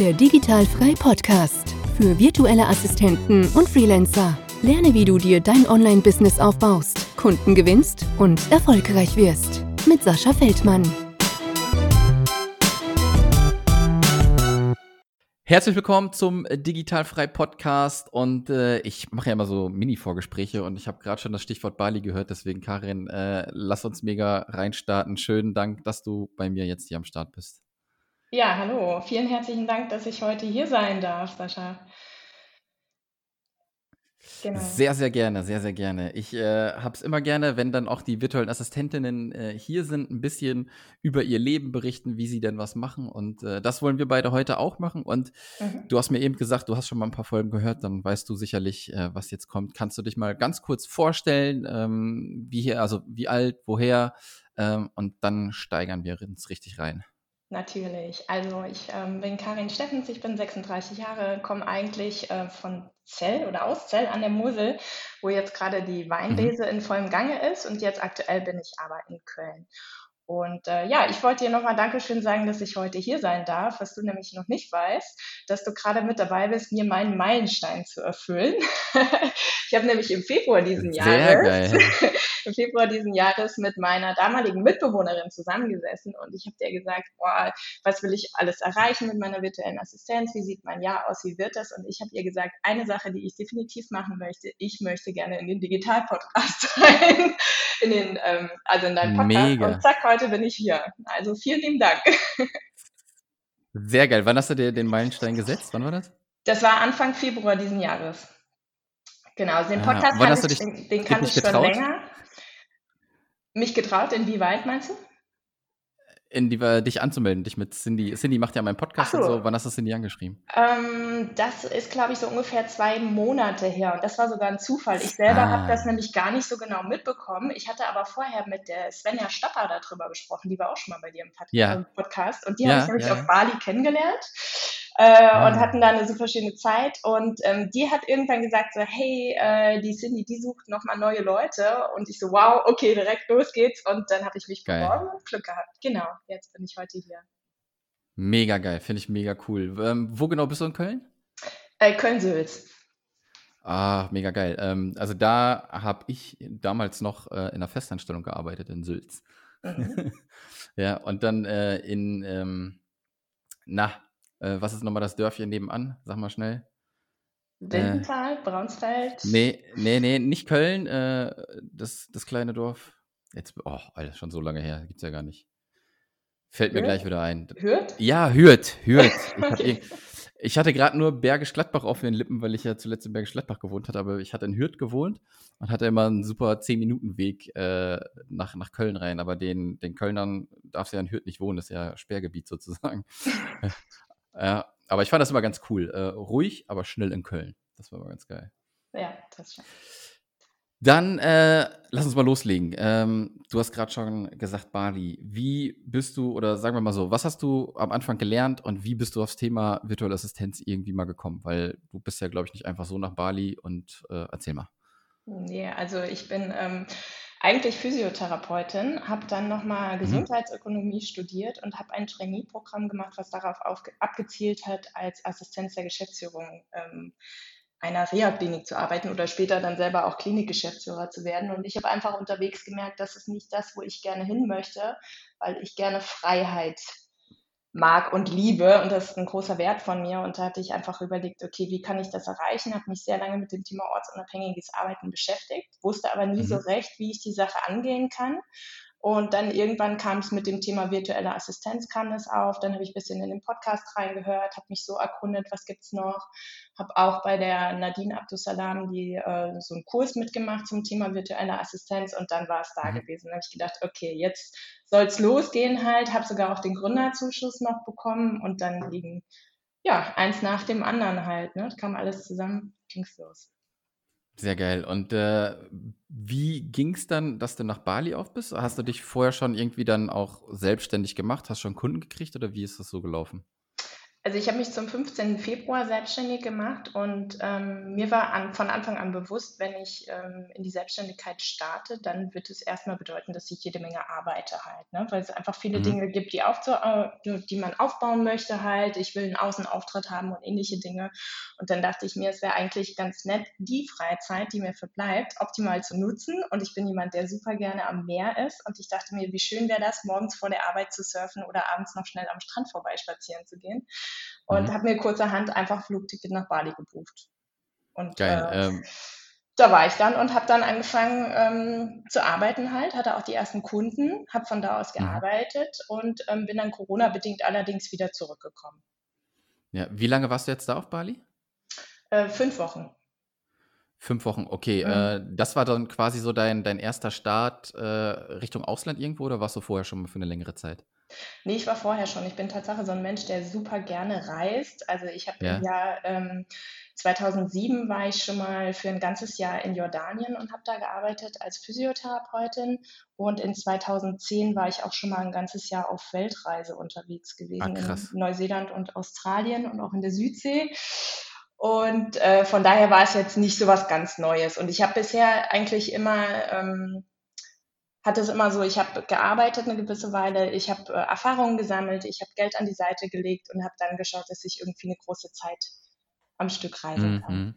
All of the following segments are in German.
Der Digitalfrei Podcast für virtuelle Assistenten und Freelancer. Lerne, wie du dir dein Online-Business aufbaust, Kunden gewinnst und erfolgreich wirst. Mit Sascha Feldmann. Herzlich willkommen zum Digitalfrei Podcast und äh, ich mache ja immer so Mini-Vorgespräche und ich habe gerade schon das Stichwort Bali gehört, deswegen Karin, äh, lass uns mega reinstarten. Schönen Dank, dass du bei mir jetzt hier am Start bist. Ja, hallo. Vielen herzlichen Dank, dass ich heute hier sein darf, Sascha. Genau. Sehr, sehr gerne, sehr, sehr gerne. Ich äh, habe es immer gerne, wenn dann auch die virtuellen Assistentinnen äh, hier sind, ein bisschen über ihr Leben berichten, wie sie denn was machen. Und äh, das wollen wir beide heute auch machen. Und mhm. du hast mir eben gesagt, du hast schon mal ein paar Folgen gehört, dann weißt du sicherlich, äh, was jetzt kommt. Kannst du dich mal ganz kurz vorstellen, ähm, wie hier, also wie alt, woher? Ähm, und dann steigern wir uns richtig rein. Natürlich. Also ich ähm, bin Karin Steffens, ich bin 36 Jahre, komme eigentlich äh, von Zell oder aus Zell an der Mosel, wo jetzt gerade die Weinlese mhm. in vollem Gange ist und jetzt aktuell bin ich aber in Köln. Und äh, ja, ich wollte dir nochmal Dankeschön sagen, dass ich heute hier sein darf, was du nämlich noch nicht weißt, dass du gerade mit dabei bist, mir meinen Meilenstein zu erfüllen. ich habe nämlich im Februar diesen Sehr Jahres, geil. Im Februar diesen Jahres mit meiner damaligen Mitbewohnerin zusammengesessen und ich habe dir gesagt, boah, was will ich alles erreichen mit meiner virtuellen Assistenz? Wie sieht mein Jahr aus? Wie wird das? Und ich habe ihr gesagt, eine Sache, die ich definitiv machen möchte, ich möchte gerne in den Digital-Podcast rein, in den, ähm, also in deinen Podcast. Mega. Und zack, heute bin ich hier. Also vielen lieben Dank. Sehr geil. Wann hast du dir den Meilenstein gesetzt? Wann war das? Das war Anfang Februar diesen Jahres. Genau, den ah, Podcast ah, kann ich, den, den kann ich schon länger. Mich getraut, inwieweit meinst du? in die, äh, dich anzumelden, dich mit Cindy. Cindy macht ja meinen Podcast so. und so. Wann hast du Cindy angeschrieben? Ähm, das ist, glaube ich, so ungefähr zwei Monate her. Und das war sogar ein Zufall. Ich selber ah. habe das nämlich gar nicht so genau mitbekommen. Ich hatte aber vorher mit der Svenja Stapper darüber gesprochen. Die war auch schon mal bei dir im ja. Podcast. Und die ja, habe ich nämlich ja, auf Bali kennengelernt äh, ah. und hatten da eine super schöne Zeit. Und ähm, die hat irgendwann gesagt so, hey, äh, die Cindy, die sucht nochmal neue Leute. Und ich so, wow, okay, direkt los geht's. Und dann habe ich mich geil. beworben und Glück gehabt. Genau, jetzt bin ich heute hier. Mega geil, finde ich mega cool. Ähm, wo genau bist du in Köln? Äh, Köln-Sülz. Ah, mega geil. Ähm, also da habe ich damals noch äh, in einer Festanstellung gearbeitet in Sülz. Mhm. ja, und dann äh, in, ähm, na, äh, was ist nochmal das Dörfchen nebenan? Sag mal schnell. Wildenthal, äh, Braunsfeld? Nee, nee, nee, nicht Köln, äh, das, das kleine Dorf. Jetzt, oh, Alter, schon so lange her, gibt's ja gar nicht. Fällt Hürth? mir gleich wieder ein. Hürth? Ja, Hürth, Hürth. okay. Ich hatte gerade nur Bergisch Gladbach auf den Lippen, weil ich ja zuletzt in Bergisch Gladbach gewohnt hatte, aber ich hatte in Hürth gewohnt und hatte immer einen super 10-Minuten-Weg äh, nach, nach Köln rein. Aber den, den Kölnern darfst du ja in Hürth nicht wohnen, das ist ja Sperrgebiet sozusagen. Ja, aber ich fand das immer ganz cool. Äh, ruhig, aber schnell in Köln. Das war immer ganz geil. Ja, das schon. Dann äh, lass uns mal loslegen. Ähm, du hast gerade schon gesagt, Bali. Wie bist du, oder sagen wir mal so, was hast du am Anfang gelernt und wie bist du aufs Thema virtuelle Assistenz irgendwie mal gekommen? Weil du bist ja, glaube ich, nicht einfach so nach Bali und äh, erzähl mal. Nee, also ich bin ähm, eigentlich Physiotherapeutin, habe dann nochmal mhm. Gesundheitsökonomie studiert und habe ein Trainee-Programm gemacht, was darauf abgezielt hat, als Assistenz der Geschäftsführung ähm, einer Reha-Klinik zu arbeiten oder später dann selber auch Klinikgeschäftsführer zu werden. Und ich habe einfach unterwegs gemerkt, das ist nicht das, wo ich gerne hin möchte, weil ich gerne Freiheit mag und liebe. Und das ist ein großer Wert von mir. Und da hatte ich einfach überlegt, okay, wie kann ich das erreichen? Habe mich sehr lange mit dem Thema ortsunabhängiges Arbeiten beschäftigt, wusste aber nie mhm. so recht, wie ich die Sache angehen kann. Und dann irgendwann kam es mit dem Thema virtuelle Assistenz, kam es auf. Dann habe ich ein bisschen in den Podcast reingehört, habe mich so erkundet, was gibt's noch. Habe auch bei der Nadine Abdusalam die, äh, so einen Kurs mitgemacht zum Thema virtuelle Assistenz und dann war es da mhm. gewesen. Dann habe ich gedacht, okay, jetzt soll es losgehen halt. Habe sogar auch den Gründerzuschuss noch bekommen und dann liegen, ja, eins nach dem anderen halt. Ne? Kam alles zusammen, ging's los. Sehr geil. Und äh, wie ging es dann, dass du nach Bali auf bist? Hast du dich vorher schon irgendwie dann auch selbstständig gemacht? Hast schon Kunden gekriegt oder wie ist das so gelaufen? Also ich habe mich zum 15. Februar selbstständig gemacht und ähm, mir war an, von Anfang an bewusst, wenn ich ähm, in die Selbstständigkeit starte, dann wird es erstmal bedeuten, dass ich jede Menge arbeite halt, ne? weil es einfach viele mhm. Dinge gibt, die, aufzu äh, die man aufbauen möchte halt. Ich will einen Außenauftritt haben und ähnliche Dinge. Und dann dachte ich mir, es wäre eigentlich ganz nett, die Freizeit, die mir verbleibt, optimal zu nutzen. Und ich bin jemand, der super gerne am Meer ist. Und ich dachte mir, wie schön wäre das, morgens vor der Arbeit zu surfen oder abends noch schnell am Strand vorbeispazieren zu gehen und mhm. habe mir kurzerhand einfach Flugticket nach Bali gebucht. Und Geil, äh, ähm. da war ich dann und habe dann angefangen ähm, zu arbeiten halt, hatte auch die ersten Kunden, habe von da aus mhm. gearbeitet mhm. und ähm, bin dann Corona-bedingt allerdings wieder zurückgekommen. Ja, wie lange warst du jetzt da auf Bali? Äh, fünf Wochen. Fünf Wochen, okay. Mhm. Äh, das war dann quasi so dein, dein erster Start äh, Richtung Ausland irgendwo oder warst du vorher schon mal für eine längere Zeit? Nee, ich war vorher schon. Ich bin tatsächlich so ein Mensch, der super gerne reist. Also ich habe ja. im Jahr ähm, 2007 war ich schon mal für ein ganzes Jahr in Jordanien und habe da gearbeitet als Physiotherapeutin. Und in 2010 war ich auch schon mal ein ganzes Jahr auf Weltreise unterwegs gewesen ah, in Neuseeland und Australien und auch in der Südsee. Und äh, von daher war es jetzt nicht so was ganz Neues. Und ich habe bisher eigentlich immer ähm, hatte es immer so, ich habe gearbeitet eine gewisse Weile, ich habe äh, Erfahrungen gesammelt, ich habe Geld an die Seite gelegt und habe dann geschaut, dass ich irgendwie eine große Zeit am Stück reisen kann. Mhm.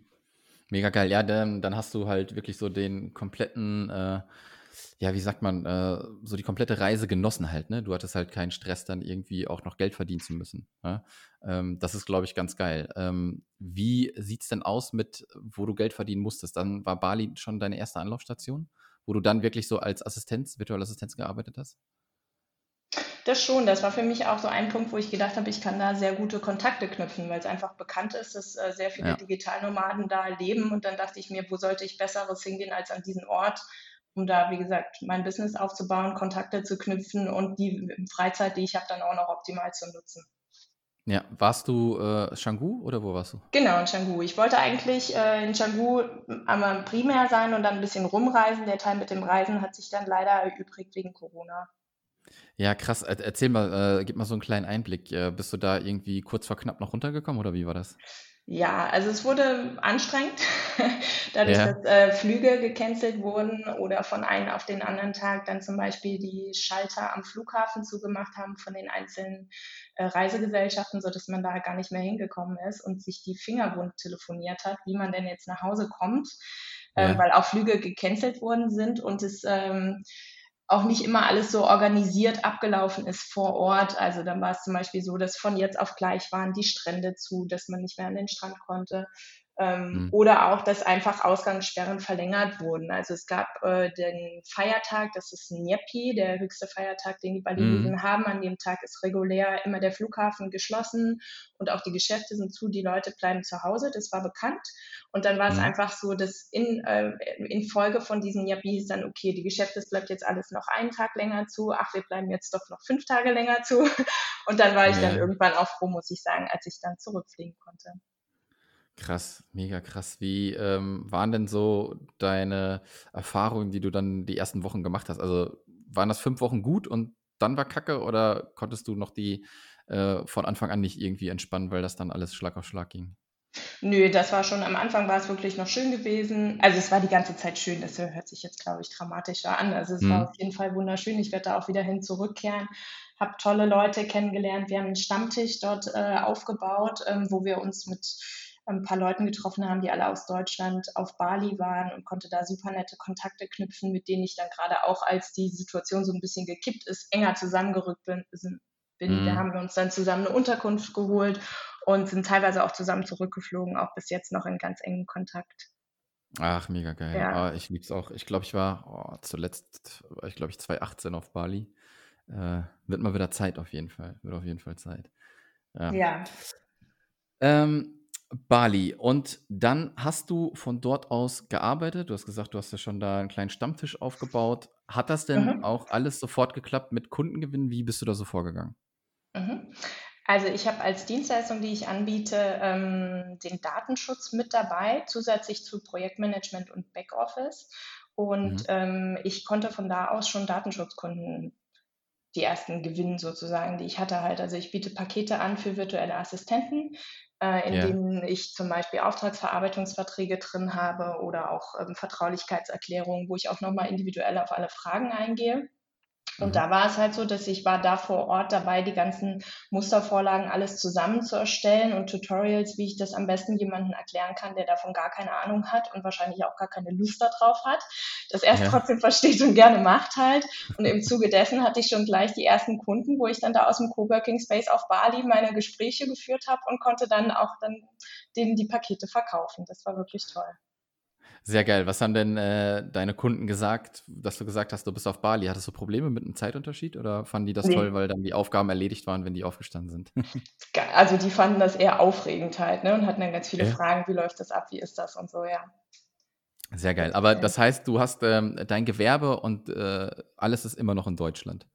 Mega geil. Ja, dann, dann hast du halt wirklich so den kompletten, äh, ja, wie sagt man, äh, so die komplette Reise genossen halt, ne? Du hattest halt keinen Stress, dann irgendwie auch noch Geld verdienen zu müssen. Ne? Ähm, das ist, glaube ich, ganz geil. Ähm, wie sieht es denn aus mit, wo du Geld verdienen musstest? Dann war Bali schon deine erste Anlaufstation? Wo du dann wirklich so als Assistenz, virtuelle Assistenz gearbeitet hast? Das schon, das war für mich auch so ein Punkt, wo ich gedacht habe, ich kann da sehr gute Kontakte knüpfen, weil es einfach bekannt ist, dass äh, sehr viele ja. Digitalnomaden da leben. Und dann dachte ich mir, wo sollte ich Besseres hingehen als an diesen Ort, um da, wie gesagt, mein Business aufzubauen, Kontakte zu knüpfen und die Freizeit, die ich habe, dann auch noch optimal zu nutzen. Ja, warst du äh, Canggu oder wo warst du? Genau, in Canggu. Ich wollte eigentlich äh, in Canggu einmal primär sein und dann ein bisschen rumreisen. Der Teil mit dem Reisen hat sich dann leider erübrigt wegen Corona. Ja, krass. Erzähl mal, äh, gib mal so einen kleinen Einblick. Äh, bist du da irgendwie kurz vor knapp noch runtergekommen oder wie war das? Ja, also es wurde anstrengend, dadurch, ja. dass äh, Flüge gecancelt wurden oder von einem auf den anderen Tag dann zum Beispiel die Schalter am Flughafen zugemacht haben von den einzelnen äh, Reisegesellschaften, so dass man da gar nicht mehr hingekommen ist und sich die Finger wund telefoniert hat, wie man denn jetzt nach Hause kommt, äh, ja. weil auch Flüge gecancelt worden sind und es ähm, auch nicht immer alles so organisiert abgelaufen ist vor Ort. Also dann war es zum Beispiel so, dass von jetzt auf gleich waren die Strände zu, dass man nicht mehr an den Strand konnte. Ähm, mhm. Oder auch, dass einfach Ausgangssperren verlängert wurden. Also es gab äh, den Feiertag, das ist Nyepi, der höchste Feiertag, den die Balinesen mhm. haben. An dem Tag ist regulär immer der Flughafen geschlossen und auch die Geschäfte sind zu, die Leute bleiben zu Hause. Das war bekannt. Und dann war mhm. es einfach so, dass in, äh, in Folge von diesen Nyepi hieß dann, okay, die Geschäfte, es bleibt jetzt alles noch einen Tag länger zu. Ach, wir bleiben jetzt doch noch fünf Tage länger zu. Und dann war ich dann irgendwann auch froh, muss ich sagen, als ich dann zurückfliegen konnte. Krass, mega krass. Wie ähm, waren denn so deine Erfahrungen, die du dann die ersten Wochen gemacht hast? Also waren das fünf Wochen gut und dann war Kacke oder konntest du noch die äh, von Anfang an nicht irgendwie entspannen, weil das dann alles Schlag auf Schlag ging? Nö, das war schon, am Anfang war es wirklich noch schön gewesen. Also es war die ganze Zeit schön, das hört sich jetzt, glaube ich, dramatischer an. Also es mhm. war auf jeden Fall wunderschön. Ich werde da auch wieder hin zurückkehren, habe tolle Leute kennengelernt. Wir haben einen Stammtisch dort äh, aufgebaut, ähm, wo wir uns mit ein paar Leuten getroffen haben, die alle aus Deutschland auf Bali waren und konnte da super nette Kontakte knüpfen, mit denen ich dann gerade auch, als die Situation so ein bisschen gekippt ist, enger zusammengerückt bin. bin. Mhm. Da haben wir uns dann zusammen eine Unterkunft geholt und sind teilweise auch zusammen zurückgeflogen, auch bis jetzt noch in ganz engen Kontakt. Ach, mega geil. Ja. Oh, ich liebe es auch. Ich glaube, ich war oh, zuletzt, ich glaube, ich 2018 auf Bali. Äh, wird mal wieder Zeit auf jeden Fall. Wird auf jeden Fall Zeit. Ja. ja. Ähm, Bali. Und dann hast du von dort aus gearbeitet. Du hast gesagt, du hast ja schon da einen kleinen Stammtisch aufgebaut. Hat das denn Mhm. auch alles sofort geklappt mit Kundengewinn? Wie bist du da so vorgegangen? Mhm. Also ich habe als Dienstleistung, die ich anbiete, ähm, den Datenschutz mit dabei, zusätzlich zu Projektmanagement und Backoffice. Und Mhm. ähm, ich konnte von da aus schon Datenschutzkunden die ersten Gewinne sozusagen, die ich hatte halt. Also ich biete Pakete an für virtuelle Assistenten, äh, in ja. denen ich zum Beispiel Auftragsverarbeitungsverträge drin habe oder auch ähm, Vertraulichkeitserklärungen, wo ich auch nochmal individuell auf alle Fragen eingehe. Und mhm. da war es halt so, dass ich war da vor Ort dabei, die ganzen Mustervorlagen alles zusammen zu erstellen und Tutorials, wie ich das am besten jemandem erklären kann, der davon gar keine Ahnung hat und wahrscheinlich auch gar keine Lust darauf hat, das erst ja. trotzdem versteht und gerne macht halt. Und im Zuge dessen hatte ich schon gleich die ersten Kunden, wo ich dann da aus dem Coworking Space auf Bali meine Gespräche geführt habe und konnte dann auch dann denen die Pakete verkaufen. Das war wirklich toll. Sehr geil. Was haben denn äh, deine Kunden gesagt, dass du gesagt hast, du bist auf Bali? Hattest du Probleme mit einem Zeitunterschied oder fanden die das nee. toll, weil dann die Aufgaben erledigt waren, wenn die aufgestanden sind? also die fanden das eher aufregend halt ne? und hatten dann ganz viele ja. Fragen, wie läuft das ab, wie ist das und so, ja. Sehr geil. Aber das heißt, du hast ähm, dein Gewerbe und äh, alles ist immer noch in Deutschland.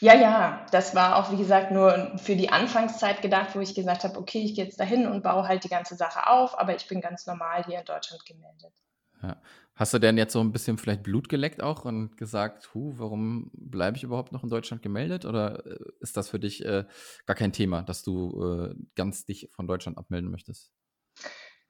Ja, ja, das war auch, wie gesagt, nur für die Anfangszeit gedacht, wo ich gesagt habe, okay, ich gehe jetzt dahin und baue halt die ganze Sache auf, aber ich bin ganz normal hier in Deutschland gemeldet. Ja. Hast du denn jetzt so ein bisschen vielleicht Blut geleckt auch und gesagt, hu, warum bleibe ich überhaupt noch in Deutschland gemeldet? Oder äh, ist das für dich äh, gar kein Thema, dass du äh, ganz dich von Deutschland abmelden möchtest?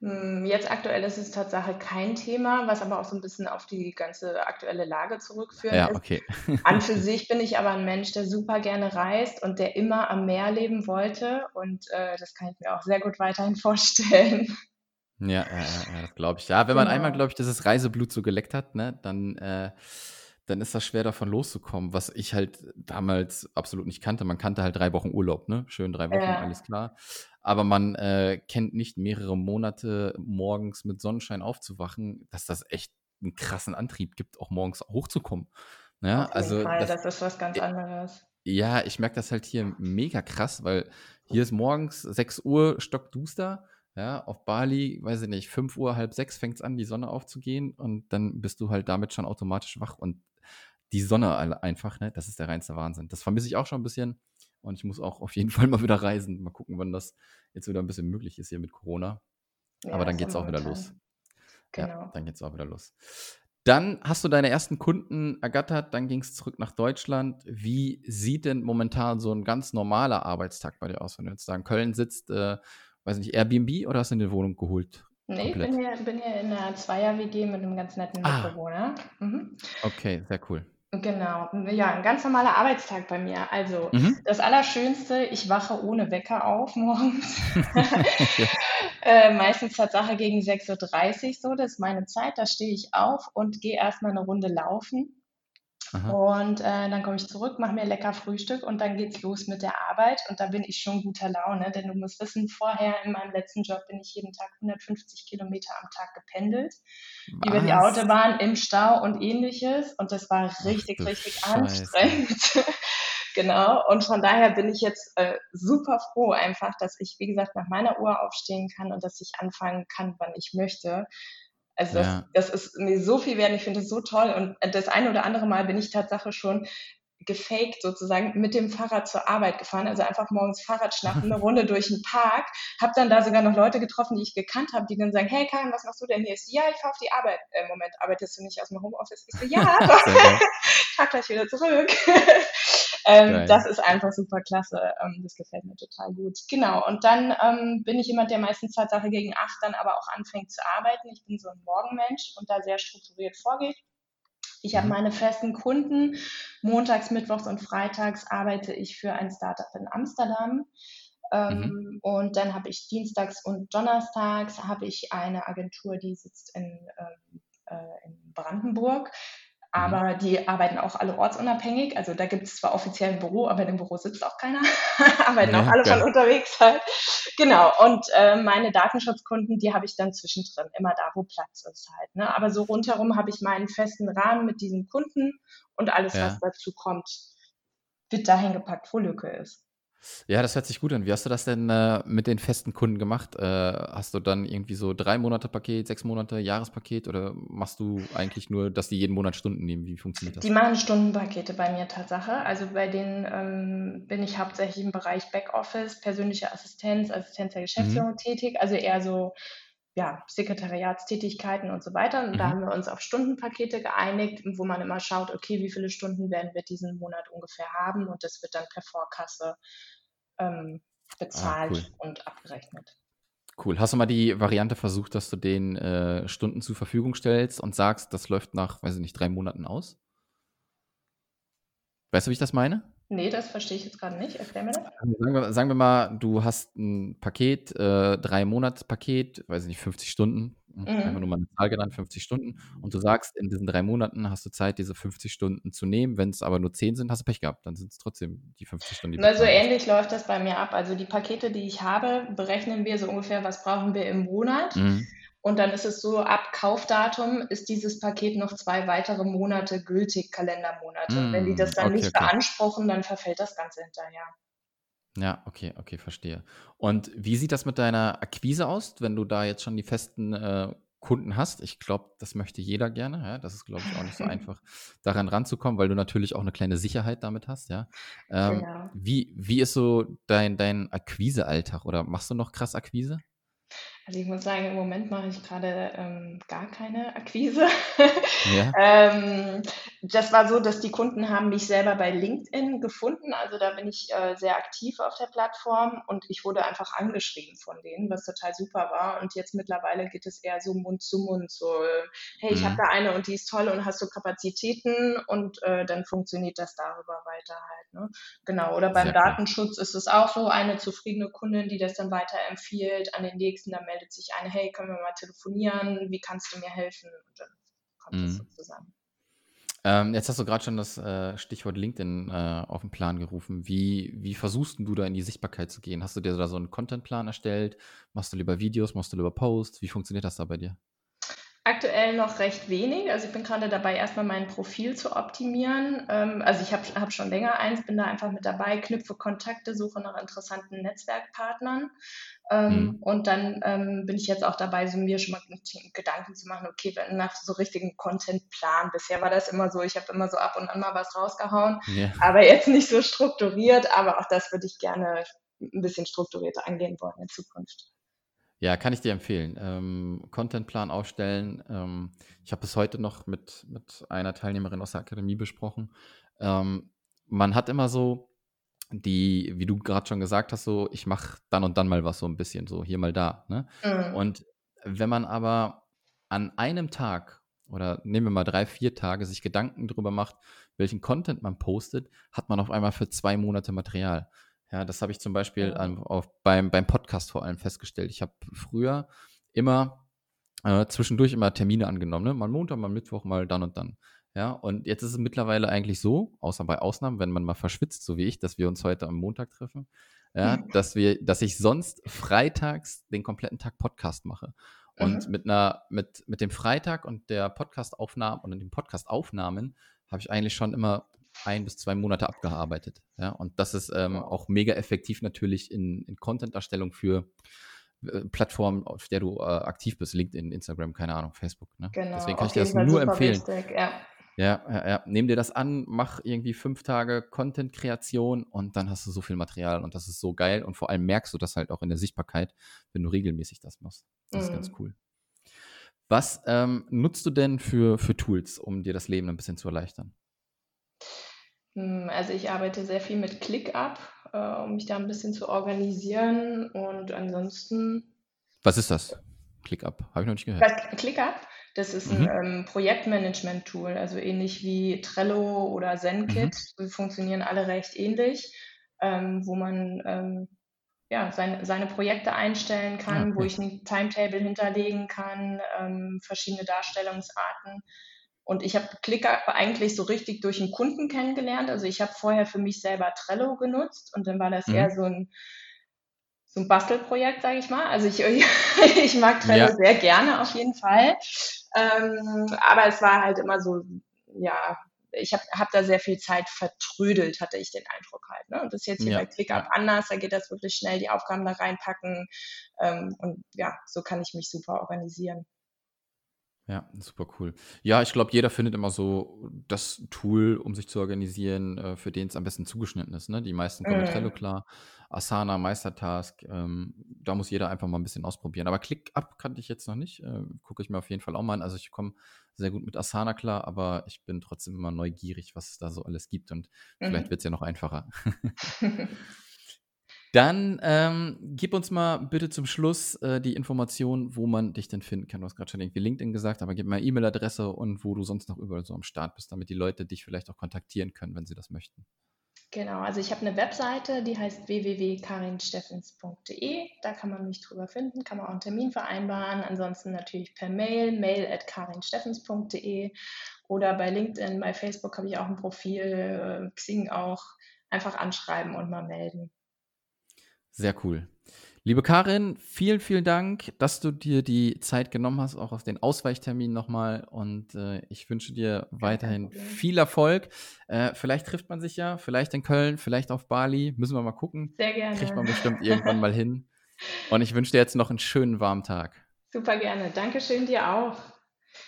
Hm, jetzt aktuell ist es Tatsache kein Thema, was aber auch so ein bisschen auf die ganze aktuelle Lage zurückführt. Ja, okay. An für sich bin ich aber ein Mensch, der super gerne reist und der immer am Meer leben wollte. Und äh, das kann ich mir auch sehr gut weiterhin vorstellen. Ja, ja, ja, das glaube ich. Ja, wenn man genau. einmal, glaube ich, dieses Reiseblut so geleckt hat, ne, dann, äh, dann ist das schwer davon loszukommen, was ich halt damals absolut nicht kannte. Man kannte halt drei Wochen Urlaub, ne? Schön drei Wochen, ja. alles klar. Aber man äh, kennt nicht mehrere Monate morgens mit Sonnenschein aufzuwachen, dass das echt einen krassen Antrieb gibt, auch morgens hochzukommen. Ja, Auf also Fall, das, das ist was ganz anderes. Ja, ich merke das halt hier mega krass, weil hier ist morgens 6 Uhr stockduster ja, auf Bali, weiß ich nicht, 5 Uhr, halb sechs fängt es an, die Sonne aufzugehen und dann bist du halt damit schon automatisch wach und die Sonne einfach, ne, das ist der reinste Wahnsinn. Das vermisse ich auch schon ein bisschen und ich muss auch auf jeden Fall mal wieder reisen. Mal gucken, wann das jetzt wieder ein bisschen möglich ist hier mit Corona. Ja, Aber dann geht es auch wieder los. Genau. Ja, dann geht es auch wieder los. Dann hast du deine ersten Kunden ergattert, dann ging es zurück nach Deutschland. Wie sieht denn momentan so ein ganz normaler Arbeitstag bei dir aus, wenn du jetzt da in Köln sitzt? Äh, weiß nicht, Airbnb oder hast du eine Wohnung geholt? Nee, ich bin hier, bin hier in einer Zweier-WG mit einem ganz netten ah. Mitbewohner. Mhm. Okay, sehr cool. Genau, ja, ein ganz normaler Arbeitstag bei mir. Also mhm. das Allerschönste, ich wache ohne Wecker auf morgens. ja. äh, meistens Tatsache gegen 6.30 Uhr so, das ist meine Zeit, da stehe ich auf und gehe erstmal eine Runde laufen. Aha. Und äh, dann komme ich zurück, mache mir lecker Frühstück und dann geht's los mit der Arbeit. Und da bin ich schon guter Laune, denn du musst wissen, vorher in meinem letzten Job bin ich jeden Tag 150 Kilometer am Tag gependelt. Was? Über die Autobahn, im Stau und ähnliches. Und das war richtig, Ach, richtig Scheiße. anstrengend. genau. Und von daher bin ich jetzt äh, super froh einfach, dass ich, wie gesagt, nach meiner Uhr aufstehen kann und dass ich anfangen kann, wann ich möchte. Also das, ja. das ist mir so viel wert. Ich finde es so toll. Und das eine oder andere Mal bin ich Tatsache schon gefaked sozusagen mit dem Fahrrad zur Arbeit gefahren, also einfach morgens Fahrrad schnappen, eine Runde durch den Park, habe dann da sogar noch Leute getroffen, die ich gekannt habe, die dann sagen, hey Karin, was machst du denn hier? Ich so, ja, ich fahre auf die Arbeit. Äh, Moment, arbeitest du nicht aus dem Homeoffice? Ich so, ja, ich fahr gleich wieder zurück. Ähm, das ist einfach super klasse. Ähm, das gefällt mir total gut. Genau. Und dann ähm, bin ich jemand, der meistens Tatsache gegen acht dann aber auch anfängt zu arbeiten. Ich bin so ein Morgenmensch und da sehr strukturiert vorgeht. Ich habe mhm. meine festen Kunden. Montags, Mittwochs und Freitags arbeite ich für ein Startup in Amsterdam. Ähm, mhm. Und dann habe ich Dienstags und Donnerstags habe ich eine Agentur, die sitzt in, ähm, äh, in Brandenburg. Mhm. Aber die arbeiten auch alle ortsunabhängig. Also da gibt es zwar offiziell ein Büro, aber im Büro sitzt auch keiner. arbeiten ja, auch alle geil. von unterwegs halt. Genau. Und äh, meine Datenschutzkunden, die habe ich dann zwischendrin, immer da, wo Platz ist halt. Ne? Aber so rundherum habe ich meinen festen Rahmen mit diesen Kunden und alles, ja. was dazu kommt, wird dahin gepackt, wo Lücke ist. Ja, das hört sich gut an. Wie hast du das denn äh, mit den festen Kunden gemacht? Äh, hast du dann irgendwie so drei Monate Paket, sechs Monate Jahrespaket oder machst du eigentlich nur, dass die jeden Monat Stunden nehmen? Wie funktioniert das? Die machen Stundenpakete bei mir Tatsache. Also bei denen ähm, bin ich hauptsächlich im Bereich Backoffice, persönliche Assistenz, Assistenz der Geschäftsführung mhm. tätig. Also eher so ja, Sekretariatstätigkeiten und so weiter. Und mhm. da haben wir uns auf Stundenpakete geeinigt, wo man immer schaut, okay, wie viele Stunden werden wir diesen Monat ungefähr haben und das wird dann per Vorkasse ähm, bezahlt ah, cool. und abgerechnet. Cool. Hast du mal die Variante versucht, dass du den äh, Stunden zur Verfügung stellst und sagst, das läuft nach, weiß ich nicht, drei Monaten aus? Weißt du, wie ich das meine? Nee, das verstehe ich jetzt gerade nicht. Erklär mir das. Also sagen wir, sagen wir mal, du hast ein Paket, äh, drei Monats-Paket, weiß ich nicht, 50 Stunden, mhm. einfach nur mal eine Zahl genannt, 50 Stunden. Und du sagst, in diesen drei Monaten hast du Zeit, diese 50 Stunden zu nehmen. Wenn es aber nur 10 sind, hast du Pech gehabt. Dann sind es trotzdem die 50 Stunden. Die also ähnlich läuft das bei mir ab. Also die Pakete, die ich habe, berechnen wir so ungefähr, was brauchen wir im Monat. Mhm. Und dann ist es so, ab Kaufdatum ist dieses Paket noch zwei weitere Monate gültig, Kalendermonate. Mm, Wenn die das dann okay, nicht okay. beanspruchen, dann verfällt das Ganze hinterher. Ja, okay, okay, verstehe. Und wie sieht das mit deiner Akquise aus, wenn du da jetzt schon die festen äh, Kunden hast? Ich glaube, das möchte jeder gerne. Ja? Das ist, glaube ich, auch nicht so einfach, daran ranzukommen, weil du natürlich auch eine kleine Sicherheit damit hast. Ja? Ähm, genau. wie, wie ist so dein, dein Akquisealltag oder machst du noch krass Akquise? Also ich muss sagen, im Moment mache ich gerade ähm, gar keine Akquise. Ja. ähm, das war so, dass die Kunden haben mich selber bei LinkedIn gefunden. Also da bin ich äh, sehr aktiv auf der Plattform und ich wurde einfach angeschrieben von denen, was total super war. Und jetzt mittlerweile geht es eher so Mund zu Mund, so hey, ich mhm. habe da eine und die ist toll und hast du Kapazitäten und äh, dann funktioniert das darüber weiter halt. Ne? Genau. Oder beim sehr Datenschutz ist es auch so, eine zufriedene Kundin, die das dann weiterempfiehlt an den nächsten, dann meldet sich eine, hey, können wir mal telefonieren, wie kannst du mir helfen? Und dann kommt mhm. das so zusammen. Ähm, jetzt hast du gerade schon das äh, Stichwort LinkedIn äh, auf den Plan gerufen. Wie, wie versuchst du da in die Sichtbarkeit zu gehen? Hast du dir da so einen Contentplan erstellt? Machst du lieber Videos? Machst du lieber Posts? Wie funktioniert das da bei dir? Aktuell noch recht wenig. Also ich bin gerade dabei, erstmal mein Profil zu optimieren. Ähm, also ich habe hab schon länger eins, bin da einfach mit dabei, knüpfe Kontakte, suche nach interessanten Netzwerkpartnern. Ähm, mhm. Und dann ähm, bin ich jetzt auch dabei, so mir schon mal Gedanken zu machen, okay, wenn nach so richtigen Contentplan. Bisher war das immer so, ich habe immer so ab und an mal was rausgehauen, yeah. aber jetzt nicht so strukturiert. Aber auch das würde ich gerne ein bisschen strukturierter angehen wollen in Zukunft. Ja, kann ich dir empfehlen. Ähm, Contentplan aufstellen. Ähm, ich habe es heute noch mit, mit einer Teilnehmerin aus der Akademie besprochen. Ähm, man hat immer so die, wie du gerade schon gesagt hast, so, ich mache dann und dann mal was so ein bisschen, so hier mal da. Ne? Mhm. Und wenn man aber an einem Tag oder nehmen wir mal drei, vier Tage sich Gedanken darüber macht, welchen Content man postet, hat man auf einmal für zwei Monate Material. Ja, das habe ich zum Beispiel ja. auf, beim, beim Podcast vor allem festgestellt. Ich habe früher immer äh, zwischendurch immer Termine angenommen, ne? mal Montag, mal Mittwoch, mal dann und dann. Ja, und jetzt ist es mittlerweile eigentlich so, außer bei Ausnahmen, wenn man mal verschwitzt, so wie ich, dass wir uns heute am Montag treffen, ja, dass wir, dass ich sonst freitags den kompletten Tag Podcast mache. Und mhm. mit einer, mit, mit dem Freitag und der Podcastaufnahme und den Podcastaufnahmen habe ich eigentlich schon immer ein bis zwei Monate abgearbeitet. Ja, und das ist ähm, auch mega effektiv natürlich in, in Content-Erstellung für äh, Plattformen, auf der du äh, aktiv bist, LinkedIn, Instagram, keine Ahnung, Facebook. Ne? Genau, Deswegen kann ich dir das nur empfehlen. Wichtig, ja. Ja, ja, ja, nimm dir das an, mach irgendwie fünf Tage Content-Kreation und dann hast du so viel Material und das ist so geil und vor allem merkst du das halt auch in der Sichtbarkeit, wenn du regelmäßig das machst. Das mm. ist ganz mhm. cool. Was ähm, nutzt du denn für, für Tools, um dir das Leben ein bisschen zu erleichtern? Hm, also ich arbeite sehr viel mit ClickUp, äh, um mich da ein bisschen zu organisieren und ansonsten. Was ist das? ClickUp? Habe ich noch nicht gehört. ClickUp? Das ist ein mhm. ähm, Projektmanagement-Tool, also ähnlich wie Trello oder ZenKit. Mhm. funktionieren alle recht ähnlich, ähm, wo man ähm, ja, seine, seine Projekte einstellen kann, okay. wo ich ein Timetable hinterlegen kann, ähm, verschiedene Darstellungsarten. Und ich habe Clicker eigentlich so richtig durch einen Kunden kennengelernt. Also ich habe vorher für mich selber Trello genutzt und dann war das mhm. eher so ein, so ein Bastelprojekt, sage ich mal. Also ich, ich mag Trello ja. sehr gerne auf jeden Fall. Ähm, aber es war halt immer so, ja, ich habe hab da sehr viel Zeit vertrödelt, hatte ich den Eindruck halt. Ne? Und das ist jetzt hier ja. bei ClickUp anders, da geht das wirklich schnell, die Aufgaben da reinpacken. Ähm, und ja, so kann ich mich super organisieren. Ja, super cool. Ja, ich glaube, jeder findet immer so das Tool, um sich zu organisieren, äh, für den es am besten zugeschnitten ist. Ne? Die meisten kommen mit Trello Mhm. klar. Asana, Meistertask, ähm, da muss jeder einfach mal ein bisschen ausprobieren. Aber ClickUp kannte ich jetzt noch nicht. Äh, Gucke ich mir auf jeden Fall auch mal an. Also ich komme sehr gut mit Asana klar, aber ich bin trotzdem immer neugierig, was es da so alles gibt und vielleicht Mhm. wird es ja noch einfacher. Dann ähm, gib uns mal bitte zum Schluss äh, die Information, wo man dich denn finden kann. Du hast gerade schon irgendwie LinkedIn gesagt, aber gib mal E-Mail-Adresse und wo du sonst noch überall so am Start bist, damit die Leute dich vielleicht auch kontaktieren können, wenn sie das möchten. Genau, also ich habe eine Webseite, die heißt www.karinsteffens.de. Da kann man mich drüber finden, kann man auch einen Termin vereinbaren. Ansonsten natürlich per Mail, mail at karinsteffens.de oder bei LinkedIn, bei Facebook habe ich auch ein Profil, äh, Xing auch. Einfach anschreiben und mal melden. Sehr cool. Liebe Karin, vielen, vielen Dank, dass du dir die Zeit genommen hast, auch auf den Ausweichtermin nochmal. Und äh, ich wünsche dir weiterhin viel Erfolg. Äh, vielleicht trifft man sich ja, vielleicht in Köln, vielleicht auf Bali. Müssen wir mal gucken. Sehr Kriegt man gerne. bestimmt irgendwann mal hin. Und ich wünsche dir jetzt noch einen schönen warmen Tag. Super gerne. Dankeschön dir auch.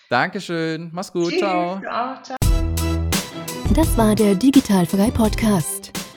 Dankeschön. Mach's gut. Tschüss. Ciao. Auch. Ciao. Das war der Digitalfrei Podcast.